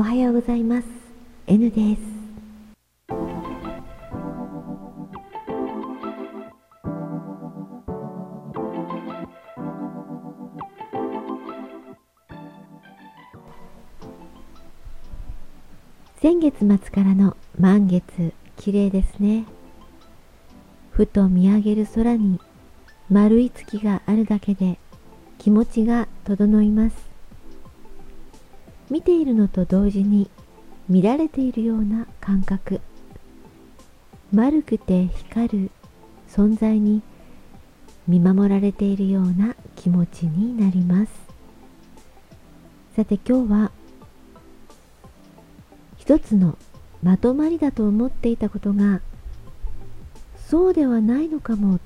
おはようございます。N です。先月末からの満月綺麗ですね。ふと見上げる空に丸い月があるだけで気持ちが整います。見ているのと同時に見られているような感覚。丸くて光る存在に見守られているような気持ちになります。さて今日は一つのまとまりだと思っていたことがそうではないのかも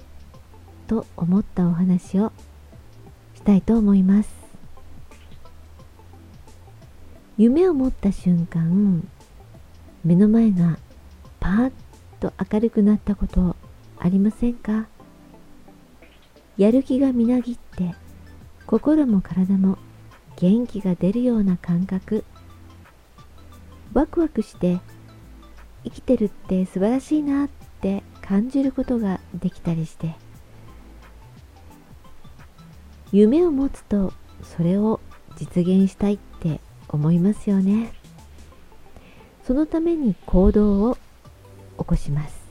と思ったお話をしたいと思います。夢を持った瞬間目の前がパーッと明るくなったことありませんか？やる気がみなぎって心も体も元気が出るような感覚。ワクワクして生きてるって素晴らしいなって感じることができたりして。夢を持つとそれを実現したい。って思いますよね。そのために行動を起こします。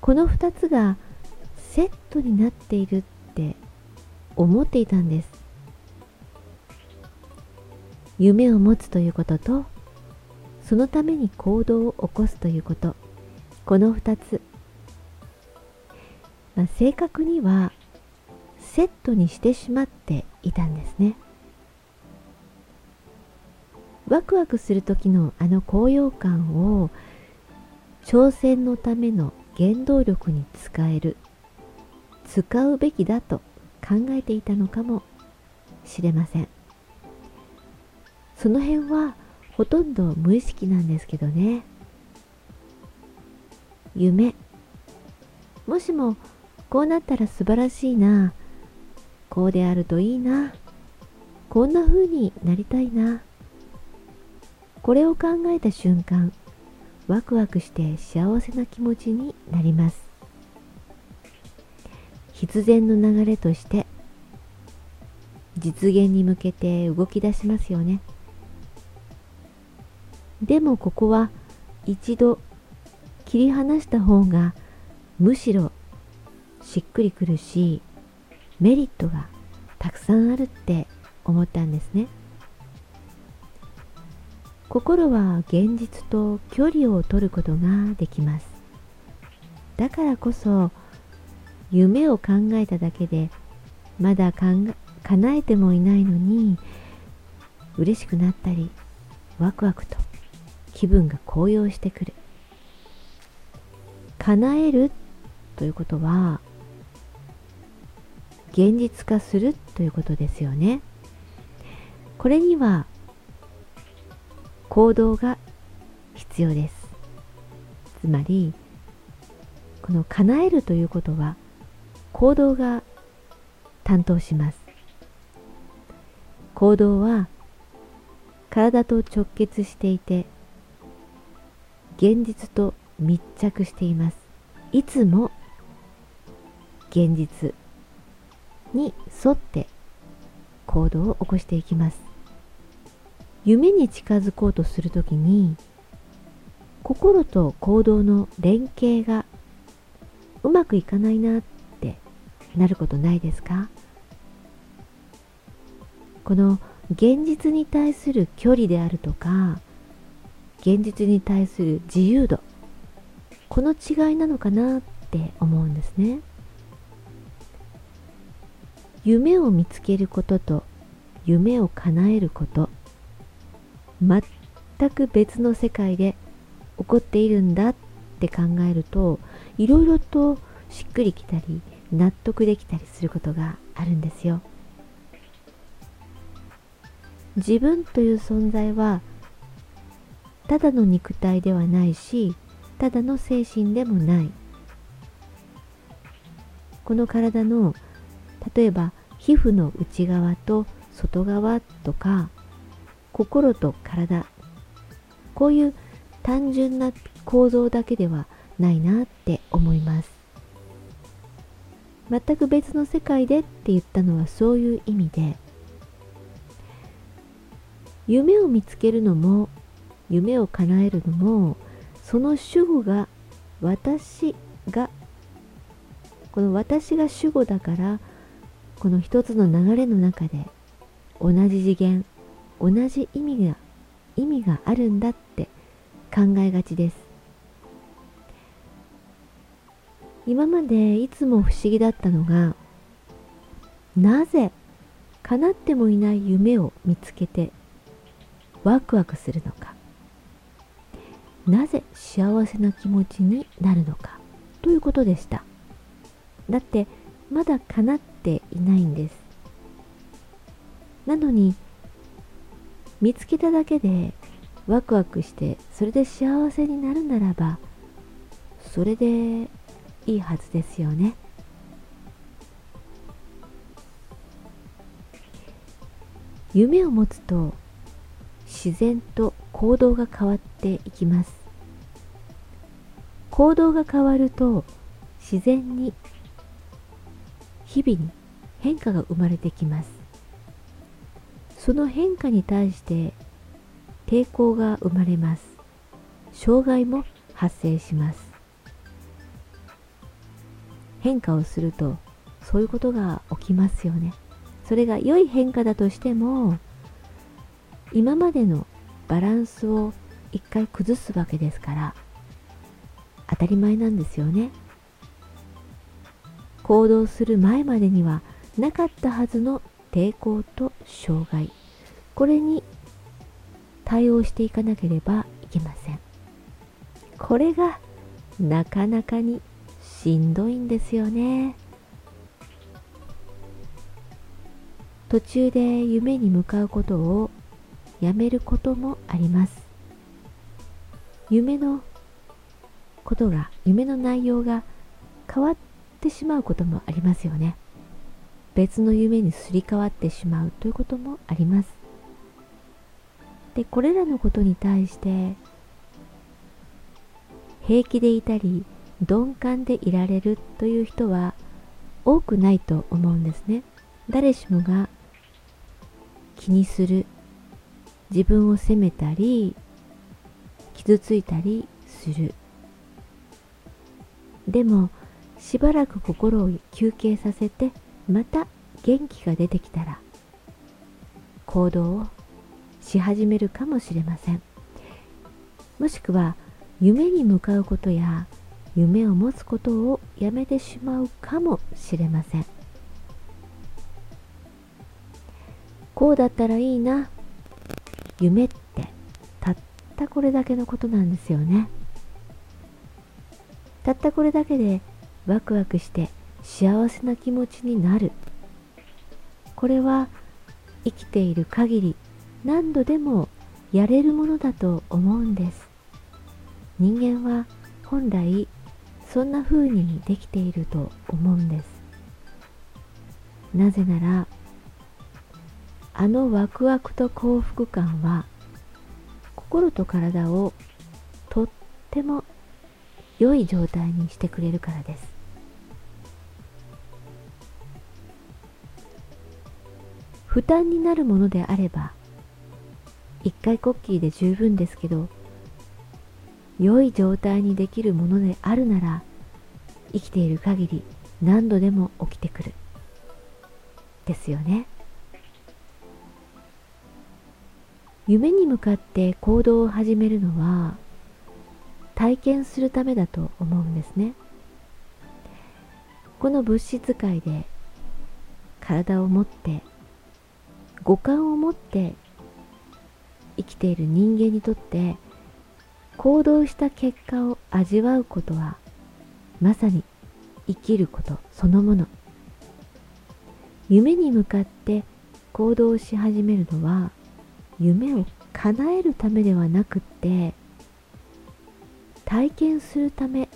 この2つがセットになっているって思っていたんです。夢を持つということとそのために行動を起こすということ。この2つ、まあ、正確にはセットにしてしまっていたんですね。ワクワクする時のあの高揚感を挑戦のための原動力に使える使うべきだと考えていたのかもしれません。その辺はほとんど無意識なんですけどね。夢。もしもこうなったら素晴らしいな。こうであるといいな。こんな風になりたいな。これを考えた瞬間ワクワクして幸せな気持ちになります必然の流れとして実現に向けて動き出しますよねでもここは一度切り離した方がむしろしっくりくるしメリットがたくさんあるって思ったんですね。心は現実と距離を取ることができます。だからこそ夢を考えただけでまだ叶えてもいないのに嬉しくなったりワクワクと気分が高揚してくる。叶えるということは現実化するということですよね。これには行動が必要です。つまりこの叶えるということは行動が担当します。行動は体と直結していて現実と密着しています。いつも現実に沿って行動を起こしていきます。夢に近づこうとするときに心と行動の連携がうまくいかないなってなることないですか？この現実に対する距離であるとか現実に対する自由度この違いなのかなって思うんですね。夢を見つけることと夢を叶えること全く別の世界で起こっているんだって考えるといろいろとしっくりきたり納得できたりすることがあるんですよ。自分という存在はただの肉体ではないしただの精神でもないこの体の例えば皮膚の内側と外側とか心と体。こういう単純な構造だけではないなって思います。全く別の世界でって言ったのはそういう意味で。夢を見つけるのも夢を叶えるのもその主語が私がこの私が主語だからこの一つの流れの中で同じ次元同じ意味が意味があるんだって考えがちです。今までいつも不思議だったのがなぜ叶ってもいない夢を見つけてワクワクするのか。なぜ幸せな気持ちになるのか。ということでした。だってまだ叶っていないんです。なのに見つけただけでワクワクしてそれで幸せになるならばそれでいいはずですよね。夢を持つと自然と行動が変わっていきます。行動が変わると自然に日々に変化が生まれてきます。その変化に対して抵抗が生まれます。障害も発生します。変化をするとそういうことが起きますよね。それが良い変化だとしても今までのバランスを一回崩すわけですから当たり前なんですよね。行動する前までにはなかったはずの抵抗と障害。これに対応していかなければいけません。これがなかなかにしんどいんですよね。途中で夢に向かうことをやめることもあります。夢のことが夢の内容が変わってしまうこともありますよね。別の夢にすり替わってしまうということもあります。でこれらのことに対して平気でいたり鈍感でいられるという人は多くないと思うんですね。誰しもが気にする自分を責めたり傷ついたりする。でもしばらく心を休憩させてまた元気が出てきたら行動をし始めるかもしれません。もしくは夢に向かうことや夢を持つことをやめてしまうかもしれません。こうだったらいいな。夢ってたったこれだけのことなんですよね。たったこれだけでワクワクして幸せな気持ちになる。これは生きている限り何度でもやれるものだと思うんです。人間は本来そんな風にできていると思うんです。なぜならあのワクワクと幸福感は心と体をとっても良い状態にしてくれるからです。負担になるものであれば一回コッキーで十分ですけど良い状態にできるものであるなら生きている限り何度でも起きてくる。ですよね。夢に向かって行動を始めるのは体験するためだと思うんですね。この物質界で体を持って五感を持って生きている人間にとって行動した結果を味わうことはまさに生きることそのもの。夢に向かって行動し始めるのは夢を叶えるためではなくって体験するため。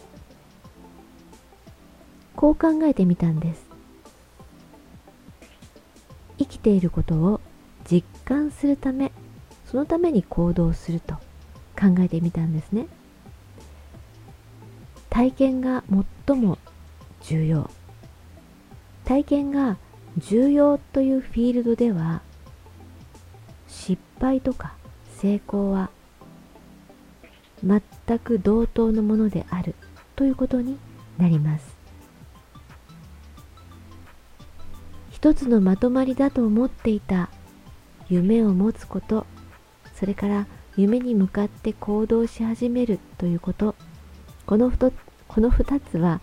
こう考えてみたんです。きていることを実感するためそのために行動すると考えてみたんですね。体験が最も重要。体験が重要というフィールドでは失敗とか成功は全く同等のものであるということになります。一つのまとまりだと思っていた夢を持つことそれから夢に向かって行動し始めるということ。このこの2つは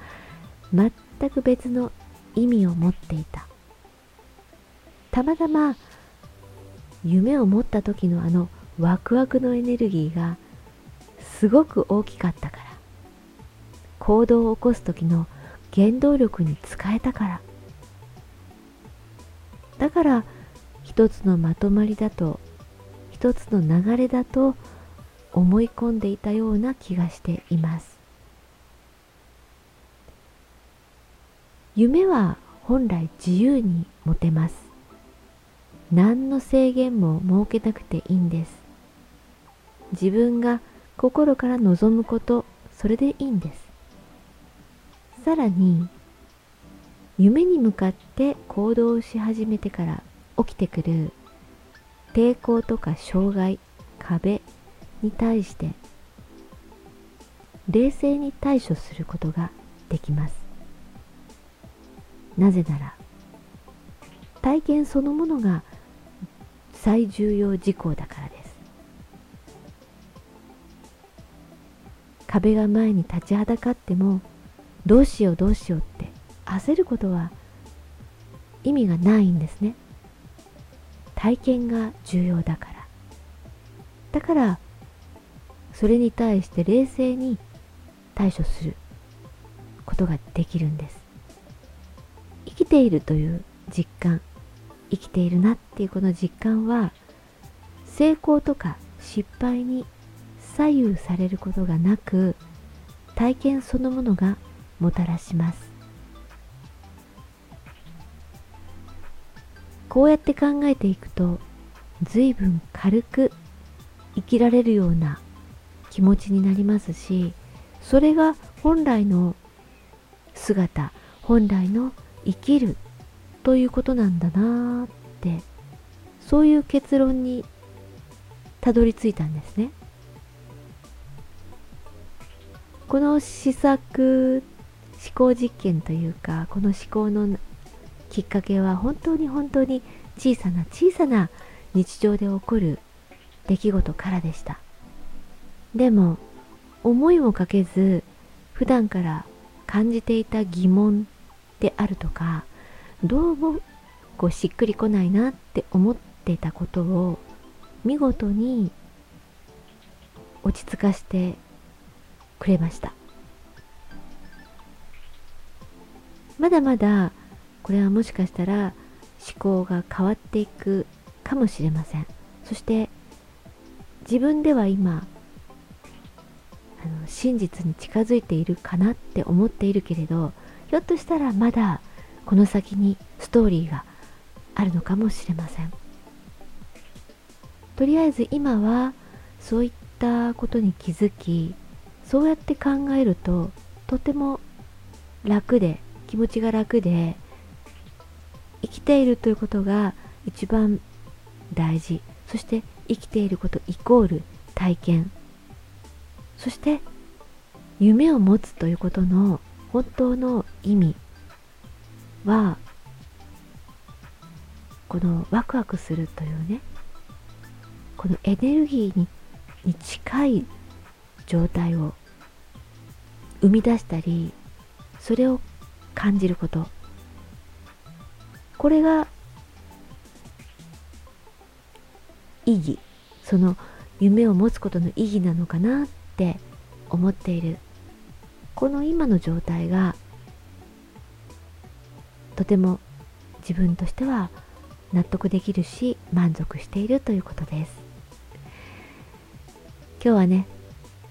全く別の意味を持っていた。たまたま夢を持った時のあのワクワクのエネルギーがすごく大きかったから。行動を起こす時の原動力に使えたから。だから一つのまとまりだと一つの流れだと思い込んでいたような気がしています。夢は本来自由に持てます。何の制限も設けなくていいんです。自分が心から望むことそれでいいんです。さらに夢に向かって行動し始めてから起きてくる抵抗とか障害壁に対して冷静に対処することができます。なぜなら体験そのものが最重要事項だからです。壁が前に立ちはだかってもどうしようどうしようって焦ることは意味がないんですね。体験が重要だから。だからそれに対して冷静に対処することができるんです。生きているという実感生きているなっていうこの実感は成功とか失敗に左右されることがなく体験そのものがもたらします。こうやって考えていくと随分軽く生きられるような気持ちになりますしそれが本来の姿本来の生きるということなんだなってそういう結論にたどり着いたんですね。この試作思考実験というかこの思考のきっかけは本当に本当に小さな小さな日常で起こる出来事からでした。でも思いもかけず普段から感じていた疑問であるとかどうもこうしっくりこないなって思っていたことを見事に落ち着かせてくれました。まだまだこれはもしかしたら思考が変わっていくかもしれません。そして自分では今あの真実に近づいているかなって思っているけれどひょっとしたらまだこの先にストーリーがあるのかもしれません。とりあえず今はそういったことに気づきそうやって考えるととても楽で気持ちが楽で生きているということが一番大事。そして生きていることイコール体験。そして夢を持つということの本当の意味。はこのワクワクするというねこのエネルギーにに近い状態を生み出したりそれを感じること。これが意義。その夢を持つことの意義なのかなって思っている。この今の状態がとても自分としては納得できるし満足しているということです。今日はね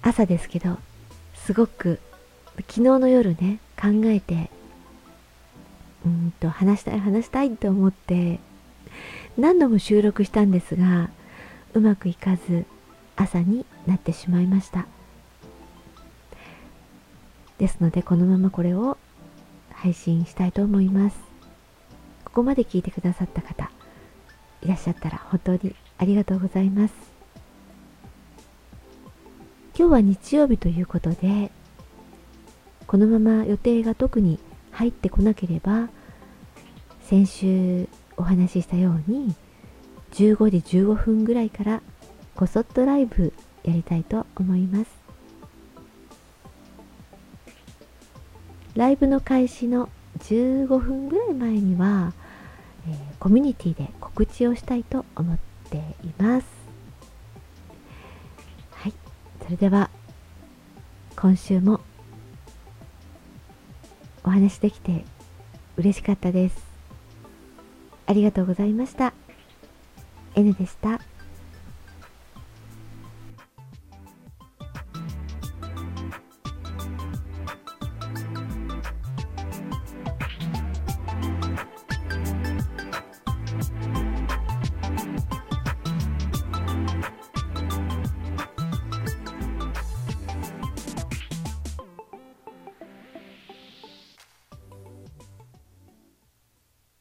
朝ですけどすごく昨日の夜ね考えてうんと話したい話したいと思って何度も収録したんですがうまくいかず朝になってしまいました。ですのでこのままこれを配信したいと思います。ここまで聞いてくださった方いらっしゃったら本当にありがとうございます。今日は日曜日ということでこのまま予定が特に入ってこなければ先週お話ししたように15時15分ぐらいからこそっとライブやりたいと思います。ライブの開始の15分ぐらい前には、えー、コミュニティで告知をしたいと思っています。はい。それでは今週もお話できて嬉しかったですありがとうございました N でした。